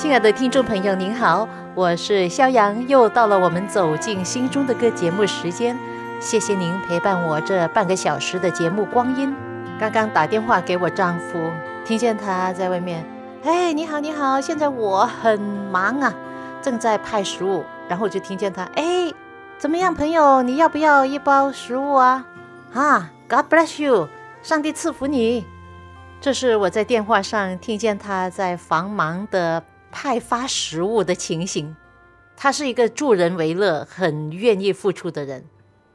亲爱的听众朋友，您好，我是肖阳，又到了我们走进心中的歌节目时间。谢谢您陪伴我这半个小时的节目光阴。刚刚打电话给我丈夫，听见他在外面，哎，你好，你好，现在我很忙啊，正在派食物，然后就听见他，哎，怎么样，朋友，你要不要一包食物啊？啊，God bless you，上帝赐福你。这是我在电话上听见他在繁忙的。派发食物的情形，他是一个助人为乐、很愿意付出的人。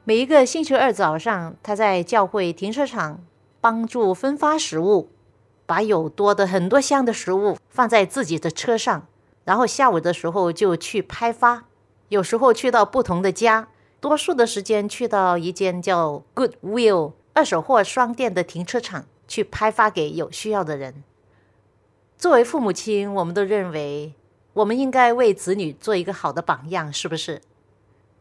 每一个星期二早上，他在教会停车场帮助分发食物，把有多的很多箱的食物放在自己的车上，然后下午的时候就去派发。有时候去到不同的家，多数的时间去到一间叫 Goodwill 二手货商店的停车场去派发给有需要的人。作为父母亲，我们都认为我们应该为子女做一个好的榜样，是不是？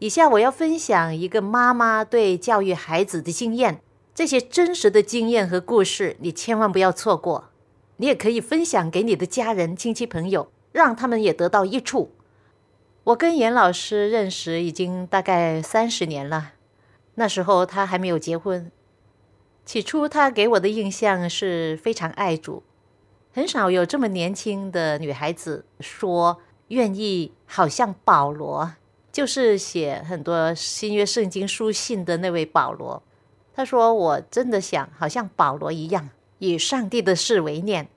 以下我要分享一个妈妈对教育孩子的经验，这些真实的经验和故事，你千万不要错过。你也可以分享给你的家人、亲戚、朋友，让他们也得到益处。我跟严老师认识已经大概三十年了，那时候他还没有结婚。起初他给我的印象是非常爱主。很少有这么年轻的女孩子说愿意，好像保罗，就是写很多新约圣经书信的那位保罗。他说：“我真的想好像保罗一样，以上帝的事为念。”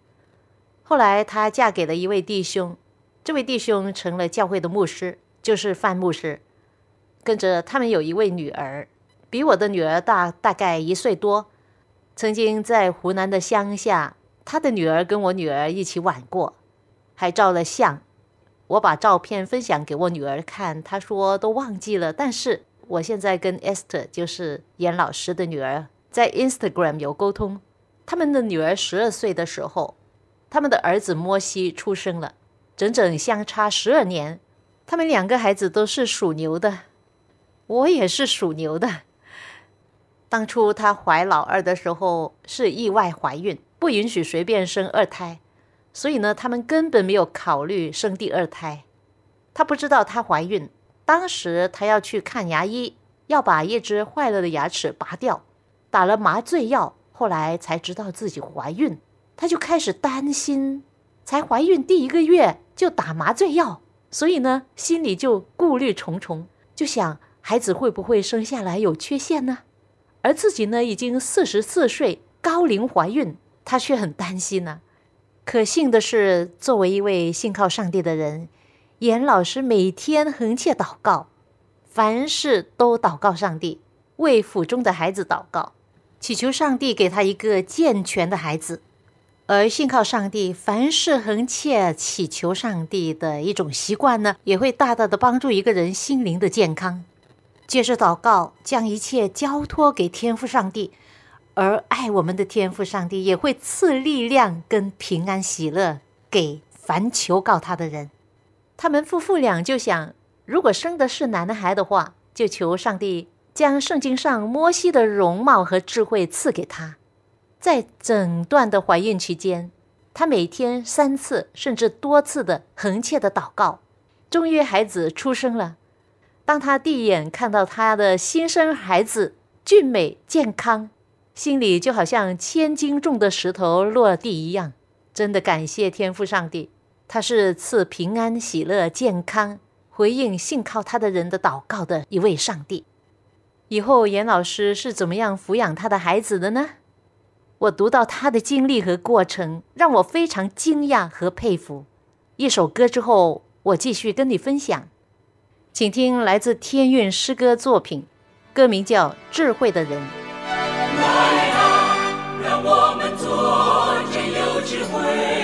后来她嫁给了一位弟兄，这位弟兄成了教会的牧师，就是范牧师。跟着他们有一位女儿，比我的女儿大大概一岁多，曾经在湖南的乡下。他的女儿跟我女儿一起玩过，还照了相。我把照片分享给我女儿看，她说都忘记了。但是我现在跟 Esther，就是严老师的女儿，在 Instagram 有沟通。他们的女儿十二岁的时候，他们的儿子摩西出生了，整整相差十二年。他们两个孩子都是属牛的，我也是属牛的。当初她怀老二的时候是意外怀孕。不允许随便生二胎，所以呢，他们根本没有考虑生第二胎。她不知道她怀孕，当时她要去看牙医，要把一只坏了的牙齿拔掉，打了麻醉药，后来才知道自己怀孕，她就开始担心，才怀孕第一个月就打麻醉药，所以呢，心里就顾虑重重，就想孩子会不会生下来有缺陷呢？而自己呢，已经四十四岁，高龄怀孕。他却很担心呢。可幸的是，作为一位信靠上帝的人，严老师每天横切祷告，凡事都祷告上帝，为腹中的孩子祷告，祈求上帝给他一个健全的孩子。而信靠上帝，凡事横切祈求上帝的一种习惯呢，也会大大的帮助一个人心灵的健康。接着祷告，将一切交托给天父上帝。而爱我们的天父上帝也会赐力量跟平安喜乐给凡求告他的人。他们夫妇俩就想，如果生的是男孩的话，就求上帝将圣经上摩西的容貌和智慧赐给他。在整段的怀孕期间，他每天三次甚至多次的横切的祷告。终于孩子出生了。当他第一眼看到他的新生孩子俊美健康。心里就好像千斤重的石头落地一样，真的感谢天父上帝，他是赐平安、喜乐、健康，回应信靠他的人的祷告的一位上帝。以后严老师是怎么样抚养他的孩子的呢？我读到他的经历和过程，让我非常惊讶和佩服。一首歌之后，我继续跟你分享，请听来自天韵诗歌作品，歌名叫《智慧的人》。智慧。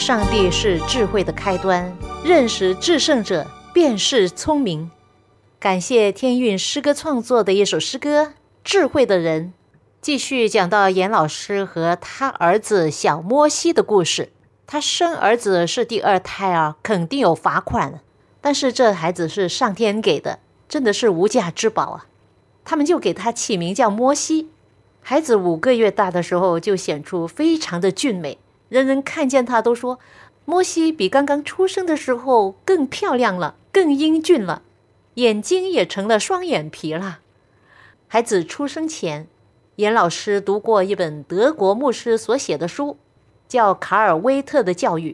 上帝是智慧的开端，认识至圣者便是聪明。感谢天韵诗歌创作的一首诗歌《智慧的人》。继续讲到严老师和他儿子小摩西的故事。他生儿子是第二胎啊，肯定有罚款。但是这孩子是上天给的，真的是无价之宝啊！他们就给他起名叫摩西。孩子五个月大的时候就显出非常的俊美。人人看见他都说，摩西比刚刚出生的时候更漂亮了，更英俊了，眼睛也成了双眼皮了。孩子出生前，严老师读过一本德国牧师所写的书，叫《卡尔威特的教育》，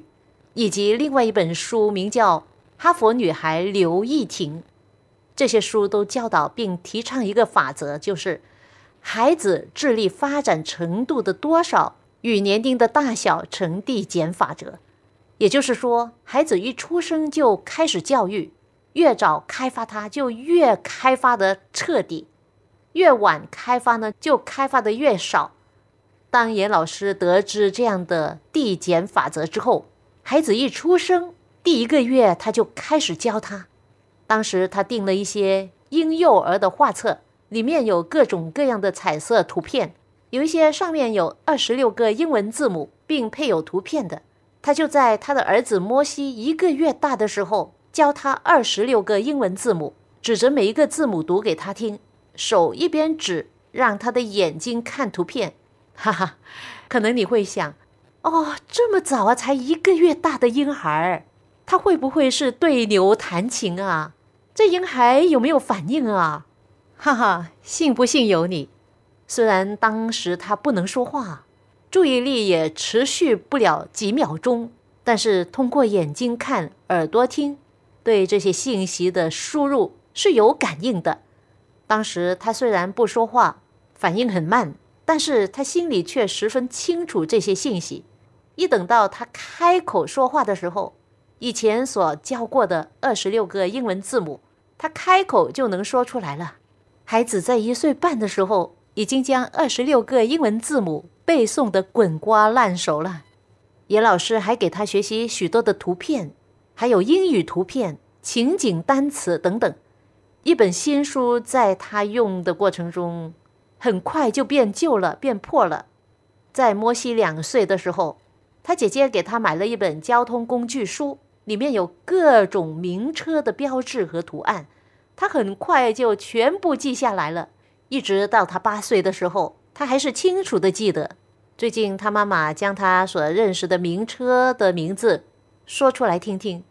以及另外一本书名叫《哈佛女孩刘亦婷》。这些书都教导并提倡一个法则，就是孩子智力发展程度的多少。与年龄的大小成递减法则，也就是说，孩子一出生就开始教育，越早开发他就越开发的彻底，越晚开发呢就开发的越少。当严老师得知这样的递减法则之后，孩子一出生第一个月他就开始教他。当时他订了一些婴幼儿的画册，里面有各种各样的彩色图片。有一些上面有二十六个英文字母，并配有图片的，他就在他的儿子摩西一个月大的时候教他二十六个英文字母，指着每一个字母读给他听，手一边指，让他的眼睛看图片。哈哈，可能你会想，哦，这么早啊，才一个月大的婴孩，他会不会是对牛弹琴啊？这婴孩有没有反应啊？哈哈，信不信由你。虽然当时他不能说话，注意力也持续不了几秒钟，但是通过眼睛看、耳朵听，对这些信息的输入是有感应的。当时他虽然不说话，反应很慢，但是他心里却十分清楚这些信息。一等到他开口说话的时候，以前所教过的二十六个英文字母，他开口就能说出来了。孩子在一岁半的时候。已经将二十六个英文字母背诵得滚瓜烂熟了。严老师还给他学习许多的图片，还有英语图片、情景单词等等。一本新书在他用的过程中，很快就变旧了、变破了。在摩西两岁的时候，他姐姐给他买了一本交通工具书，里面有各种名车的标志和图案，他很快就全部记下来了。一直到他八岁的时候，他还是清楚的记得。最近，他妈妈将他所认识的名车的名字说出来听听，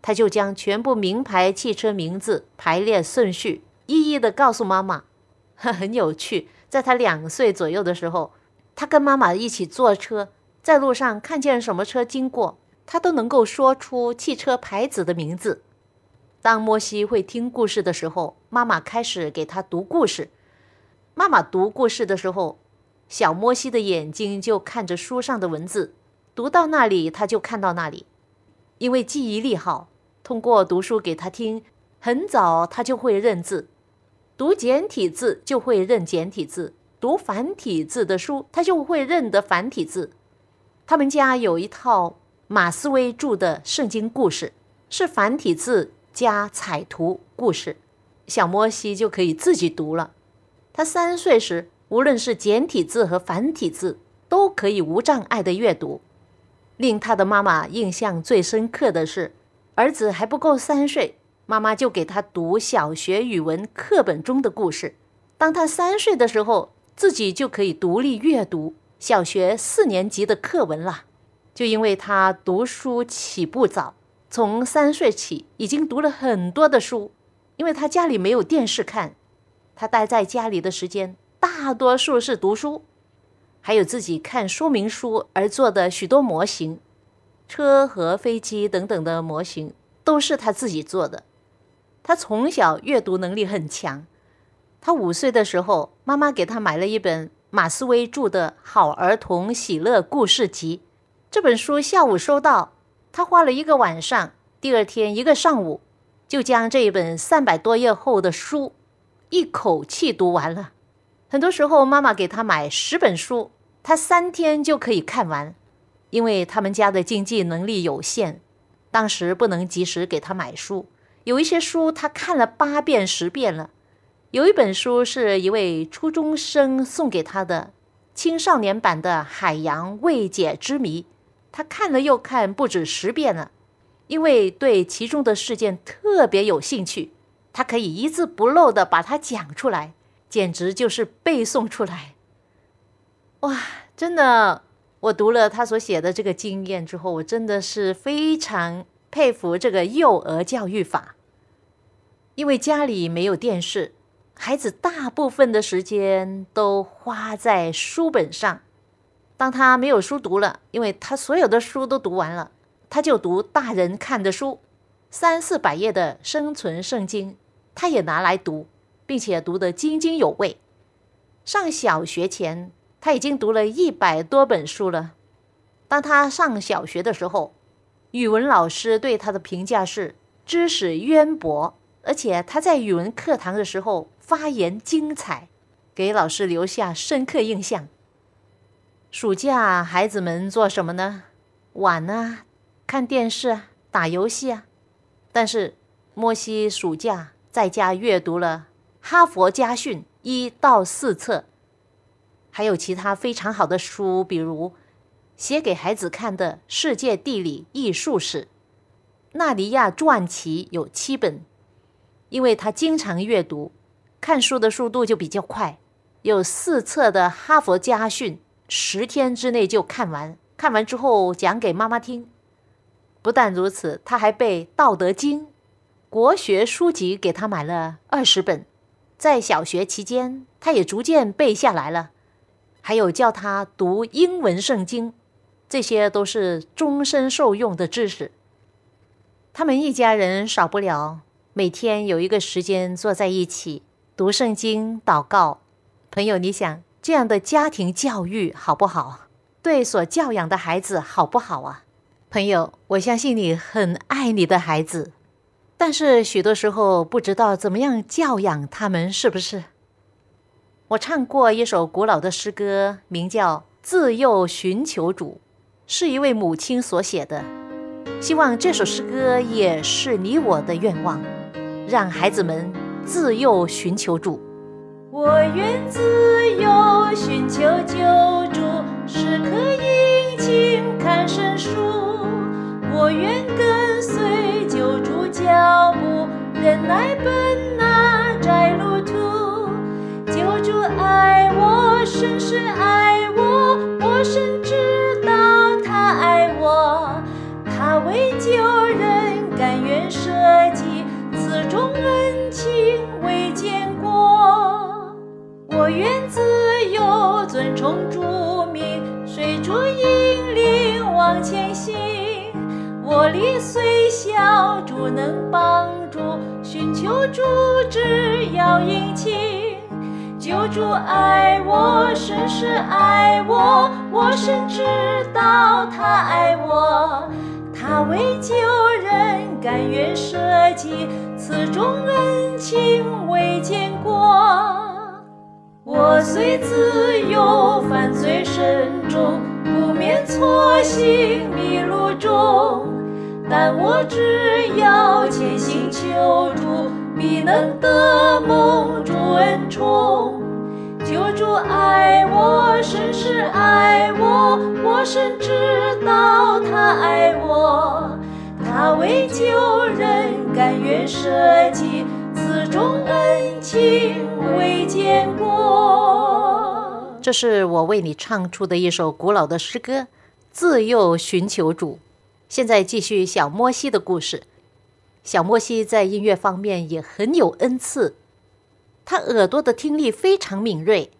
他就将全部名牌汽车名字排列顺序，一一的告诉妈妈。很有趣，在他两岁左右的时候，他跟妈妈一起坐车，在路上看见什么车经过，他都能够说出汽车牌子的名字。当摩西会听故事的时候，妈妈开始给他读故事。妈妈读故事的时候。小摩西的眼睛就看着书上的文字，读到那里他就看到那里。因为记忆力好，通过读书给他听，很早他就会认字。读简体字就会认简体字，读繁体字的书他就会认得繁体字。他们家有一套马思威著的圣经故事，是繁体字加彩图故事，小摩西就可以自己读了。他三岁时。无论是简体字和繁体字，都可以无障碍的阅读。令他的妈妈印象最深刻的是，儿子还不够三岁，妈妈就给他读小学语文课本中的故事。当他三岁的时候，自己就可以独立阅读小学四年级的课文了。就因为他读书起步早，从三岁起已经读了很多的书。因为他家里没有电视看，他待在家里的时间。大多数是读书，还有自己看说明书而做的许多模型，车和飞机等等的模型都是他自己做的。他从小阅读能力很强。他五岁的时候，妈妈给他买了一本马思威著的《好儿童喜乐故事集》。这本书下午收到，他花了一个晚上，第二天一个上午，就将这一本三百多页厚的书一口气读完了。很多时候，妈妈给他买十本书，他三天就可以看完，因为他们家的经济能力有限，当时不能及时给他买书。有一些书他看了八遍、十遍了。有一本书是一位初中生送给他的青少年版的《海洋未解之谜》，他看了又看，不止十遍了，因为对其中的事件特别有兴趣，他可以一字不漏的把它讲出来。简直就是背诵出来，哇！真的，我读了他所写的这个经验之后，我真的是非常佩服这个幼儿教育法。因为家里没有电视，孩子大部分的时间都花在书本上。当他没有书读了，因为他所有的书都读完了，他就读大人看的书，三四百页的生存圣经，他也拿来读。并且读得津津有味。上小学前，他已经读了一百多本书了。当他上小学的时候，语文老师对他的评价是知识渊博，而且他在语文课堂的时候发言精彩，给老师留下深刻印象。暑假孩子们做什么呢？玩啊，看电视啊，打游戏啊。但是莫西暑假在家阅读了。哈佛家训一到四册，还有其他非常好的书，比如写给孩子看的《世界地理艺术史》，纳尼亚传奇有七本。因为他经常阅读，看书的速度就比较快，有四册的哈佛家训，十天之内就看完。看完之后讲给妈妈听。不但如此，他还背《道德经》，国学书籍给他买了二十本。在小学期间，他也逐渐背下来了。还有教他读英文圣经，这些都是终身受用的知识。他们一家人少不了每天有一个时间坐在一起读圣经、祷告。朋友，你想这样的家庭教育好不好？对所教养的孩子好不好啊？朋友，我相信你很爱你的孩子。但是许多时候不知道怎么样教养他们，是不是？我唱过一首古老的诗歌，名叫《自幼寻求主》，是一位母亲所写的。希望这首诗歌也是你我的愿望，让孩子们自幼寻求主。我愿自由寻求救助，时刻殷勤看圣书。我愿跟随救主脚步，忍耐奔那窄路途。救主爱我，深深爱我，我深知道他爱我。他为救人甘愿舍己，此种恩情未见过。我愿自由遵从主命，随主引领往前行。我力虽小，主能帮助，寻求主只要殷勤。救主爱我，深深爱我，我深知道他爱我。他为救人甘愿舍己，此种恩情未见过。我虽自由犯罪深重，不免错行迷路中，但我只要虔心求助，必能得蒙主恩宠。救主爱我，深深爱我，我深知道他爱我。他为救人甘愿舍己，此种恩情未见过。这是我为你唱出的一首古老的诗歌《自幼寻求主》。现在继续小摩西的故事。小摩西在音乐方面也很有恩赐，他耳朵的听力非常敏锐。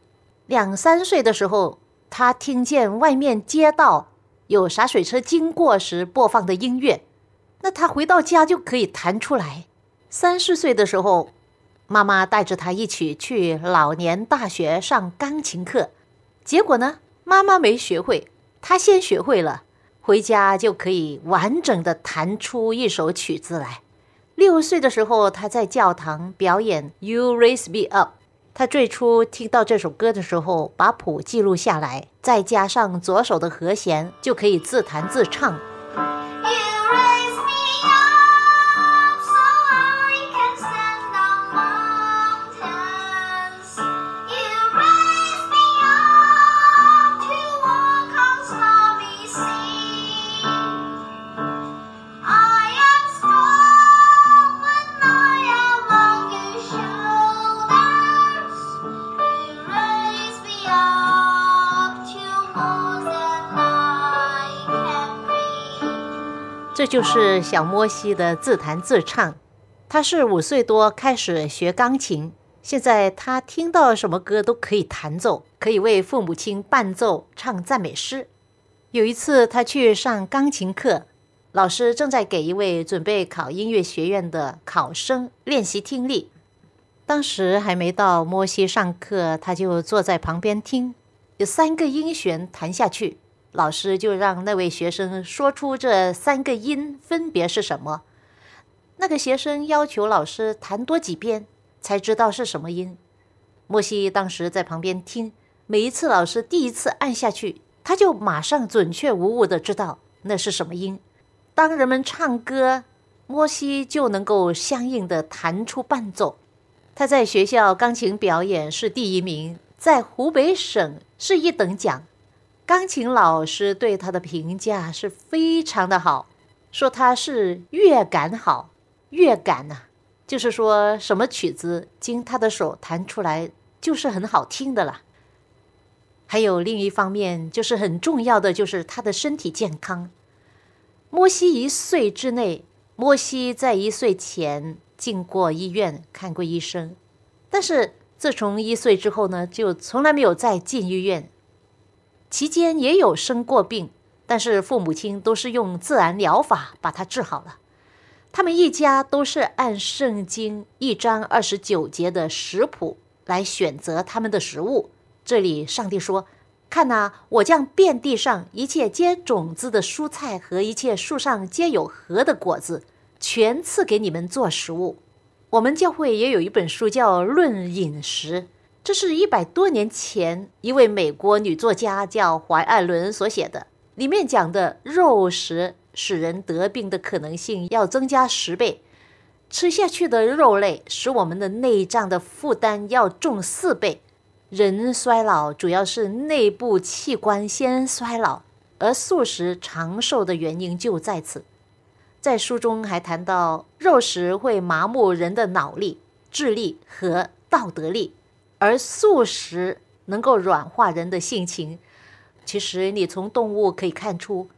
两三岁的时候，他听见外面街道有洒水车经过时播放的音乐，那他回到家就可以弹出来。三四岁的时候，妈妈带着他一起去老年大学上钢琴课，结果呢，妈妈没学会，他先学会了，回家就可以完整的弹出一首曲子来。六岁的时候，他在教堂表演《You Raise Me Up》。他最初听到这首歌的时候，把谱记录下来，再加上左手的和弦，就可以自弹自唱。这就是小摩西的自弹自唱。他是五岁多开始学钢琴，现在他听到什么歌都可以弹奏，可以为父母亲伴奏唱赞美诗。有一次，他去上钢琴课，老师正在给一位准备考音乐学院的考生练习听力。当时还没到摩西上课，他就坐在旁边听。有三个音弦弹下去，老师就让那位学生说出这三个音分别是什么。那个学生要求老师弹多几遍，才知道是什么音。莫西当时在旁边听，每一次老师第一次按下去，他就马上准确无误的知道那是什么音。当人们唱歌，莫西就能够相应的弹出伴奏。他在学校钢琴表演是第一名，在湖北省是一等奖。钢琴老师对他的评价是非常的好，说他是乐感好。乐感呐、就是说什么曲子经他的手弹出来就是很好听的啦。还有另一方面，就是很重要的，就是他的身体健康。摩西一岁之内，摩西在一岁前进过医院看过医生，但是自从一岁之后呢，就从来没有再进医院。期间也有生过病，但是父母亲都是用自然疗法把他治好了。他们一家都是按圣经一章二十九节的食谱来选择他们的食物。这里上帝说：“看呐、我将遍地上一切结种子的蔬菜和一切树上结有核的果子，全赐给你们做食物。”我们教会也有一本书叫《论饮食》，这是一百多年前一位美国女作家叫怀艾伦所写的，里面讲的肉食使人得病的可能性要增加十倍。吃下去的肉类使我们的内脏的负担要重四倍。人衰老主要是内部器官先衰老，而素食长寿的原因就在此。在书中还谈到，肉食会麻木人的脑力、智力和道德力，而素食能够软化人的性情。其实你从动物可以看出，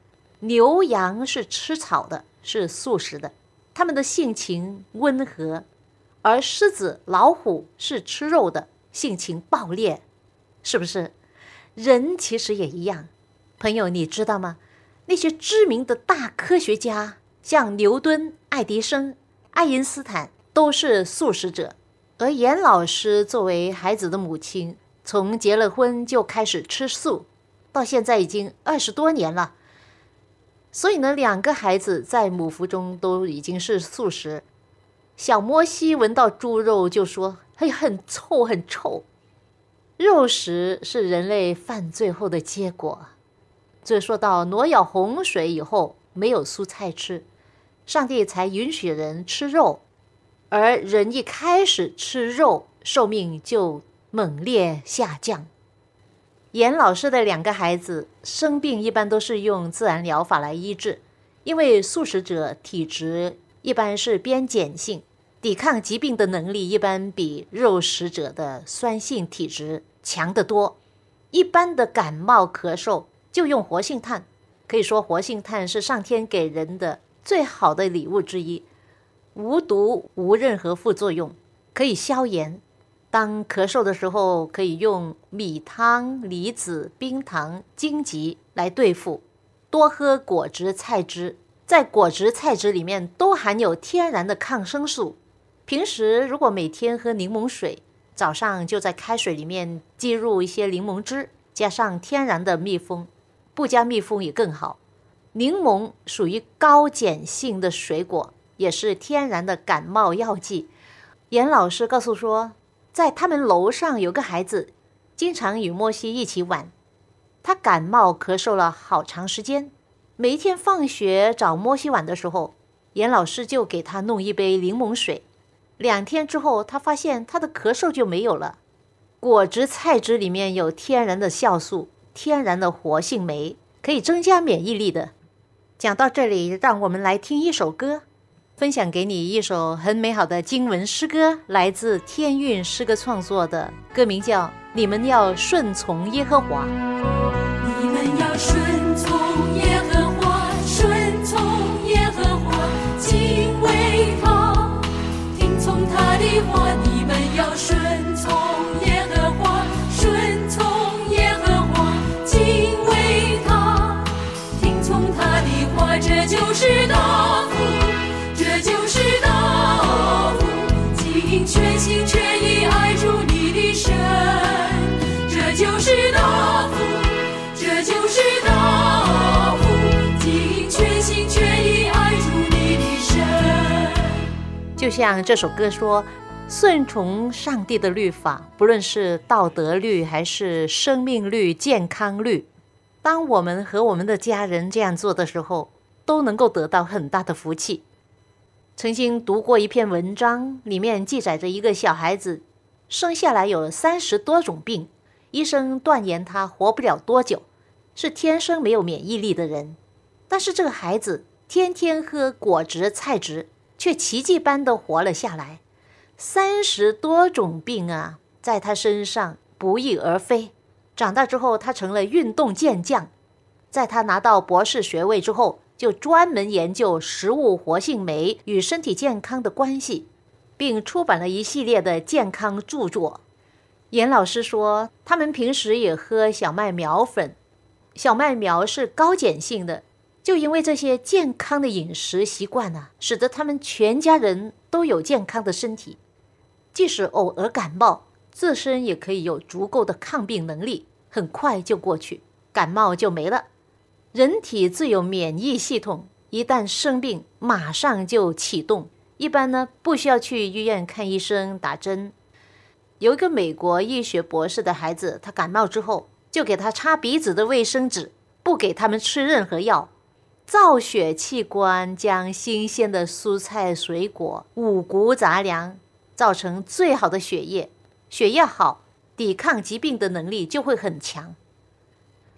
牛羊是吃草的，是素食的。它们的性情温和，而狮子、老虎是吃肉的，性情暴烈，是不是？人其实也一样。朋友，你知道吗？那些知名的大科学家，像牛顿、爱迪生、爱因斯坦，都是素食者。而严老师作为孩子的母亲，从结了婚就开始吃素，到现在已经二十多年了。所以呢，两个孩子在母腹中都已经是素食。小摩西闻到猪肉就说：“哎，很臭，很臭。”肉食是人类犯罪后的结果。这说到挪亚洪水以后没有蔬菜吃，上帝才允许人吃肉，而人一开始吃肉，寿命就猛烈下降。严老师的两个孩子生病，一般都是用自然疗法来医治，因为素食者体质一般是偏碱性，抵抗疾病的能力一般比肉食者的酸性体质强得多。一般的感冒咳嗽就用活性炭，可以说活性炭是上天给人的最好的礼物之一，无毒无任何副作用，可以消炎。当咳嗽的时候，可以用米汤、梨子、冰糖、荆棘来对付。多喝果汁、菜汁，在果汁、菜汁里面都含有天然的抗生素。平时如果每天喝柠檬水，早上就在开水里面滴入一些柠檬汁，加上天然的蜜蜂，不加蜜蜂也更好。柠檬属于高碱性的水果，也是天然的感冒药剂。严老师告诉说。在他们楼上有个孩子，经常与莫西一起玩。他感冒咳嗽了好长时间，每一天放学找莫西玩的时候，严老师就给他弄一杯柠檬水。两天之后，他发现他的咳嗽就没有了。果汁、菜汁里面有天然的酵素、天然的活性酶，可以增加免疫力的。讲到这里，让我们来听一首歌。分享给你一首很美好的经文诗歌，来自天韵诗歌创作的，歌名叫《你们要顺从耶和华》。就像这首歌说，顺从上帝的律法，不论是道德律还是生命律、健康律，当我们和我们的家人这样做的时候，都能够得到很大的福气。曾经读过一篇文章，里面记载着一个小孩子生下来有三十多种病，医生断言他活不了多久，是天生没有免疫力的人。但是这个孩子天天喝果汁、菜汁，却奇迹般的活了下来。三十多种病啊，在他身上不翼而飞。长大之后，他成了运动健将。在他拿到博士学位之后。就专门研究食物活性酶与身体健康的关系，并出版了一系列的健康著作。严老师说，他们平时也喝小麦苗粉，小麦苗是高碱性的。就因为这些健康的饮食习惯呢，使得他们全家人都有健康的身体，即使偶尔感冒，自身也可以有足够的抗病能力，很快就过去，感冒就没了。人体自有免疫系统，一旦生病，马上就启动。一般呢，不需要去医院看医生、打针。有一个美国医学博士的孩子，他感冒之后，就给他擦鼻子的卫生纸，不给他们吃任何药。造血器官将新鲜的蔬菜、水果、五谷杂粮造成最好的血液，血液好，抵抗疾病的能力就会很强。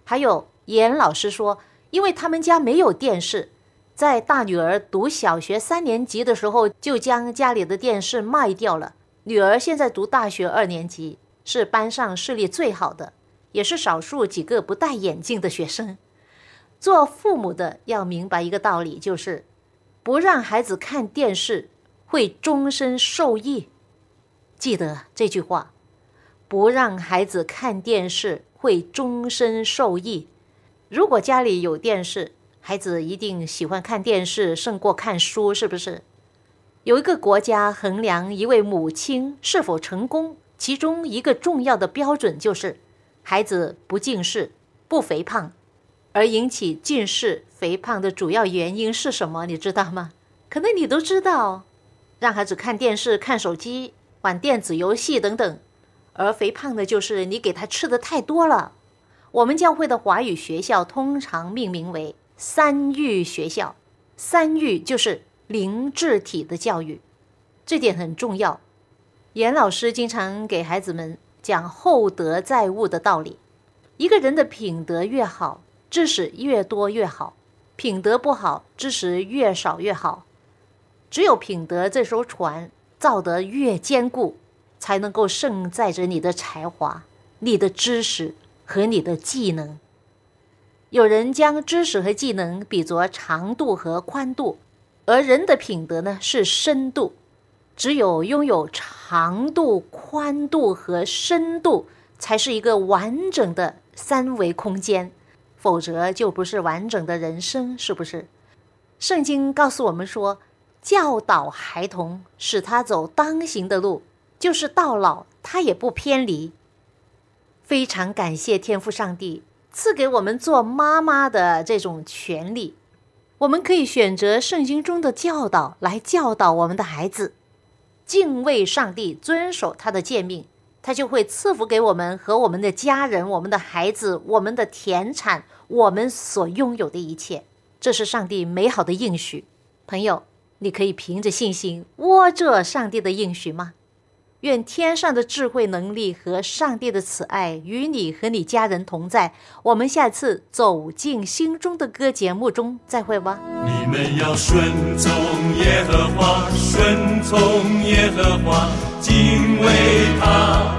还有严老师说，因为他们家没有电视，在大女儿读小学三年级的时候就将家里的电视卖掉了。女儿现在读大学二年级，是班上视力最好的，也是少数几个不戴眼镜的学生。做父母的要明白一个道理，就是不让孩子看电视会终身受益。记得这句话，不让孩子看电视会终身受益。如果家里有电视，孩子一定喜欢看电视胜过看书，是不是？有一个国家衡量一位母亲是否成功，其中一个重要的标准就是孩子不近视、不肥胖。而引起近视、肥胖的主要原因是什么？你知道吗？可能你都知道，让孩子看电视、看手机、玩电子游戏等等。而肥胖的就是你给他吃的太多了。我们教会的华语学校通常命名为“三育学校”，三育就是灵智体的教育，这点很重要。严老师经常给孩子们讲厚德载物的道理，一个人的品德越好。知识越多越好，品德不好，知识越少越好。只有品德这艘船造得越坚固，才能够盛载着你的才华、你的知识和你的技能。有人将知识和技能比作长度和宽度，而人的品德呢是深度。只有拥有长度、宽度和深度，才是一个完整的三维空间。否则就不是完整的人生，是不是？圣经告诉我们说，教导孩童，使他走当行的路，就是到老他也不偏离。非常感谢天父上帝赐给我们做妈妈的这种权利，我们可以选择圣经中的教导来教导我们的孩子，敬畏上帝，遵守他的诫命。他就会赐福给我们和我们的家人、我们的孩子、我们的田产、我们所拥有的一切。这是上帝美好的应许。朋友，你可以凭着信心握着上帝的应许吗？愿天上的智慧能力和上帝的慈爱与你和你家人同在。我们下次走进心中的歌节目中再会吧。你们要顺从耶和华，顺从耶和华，敬畏他，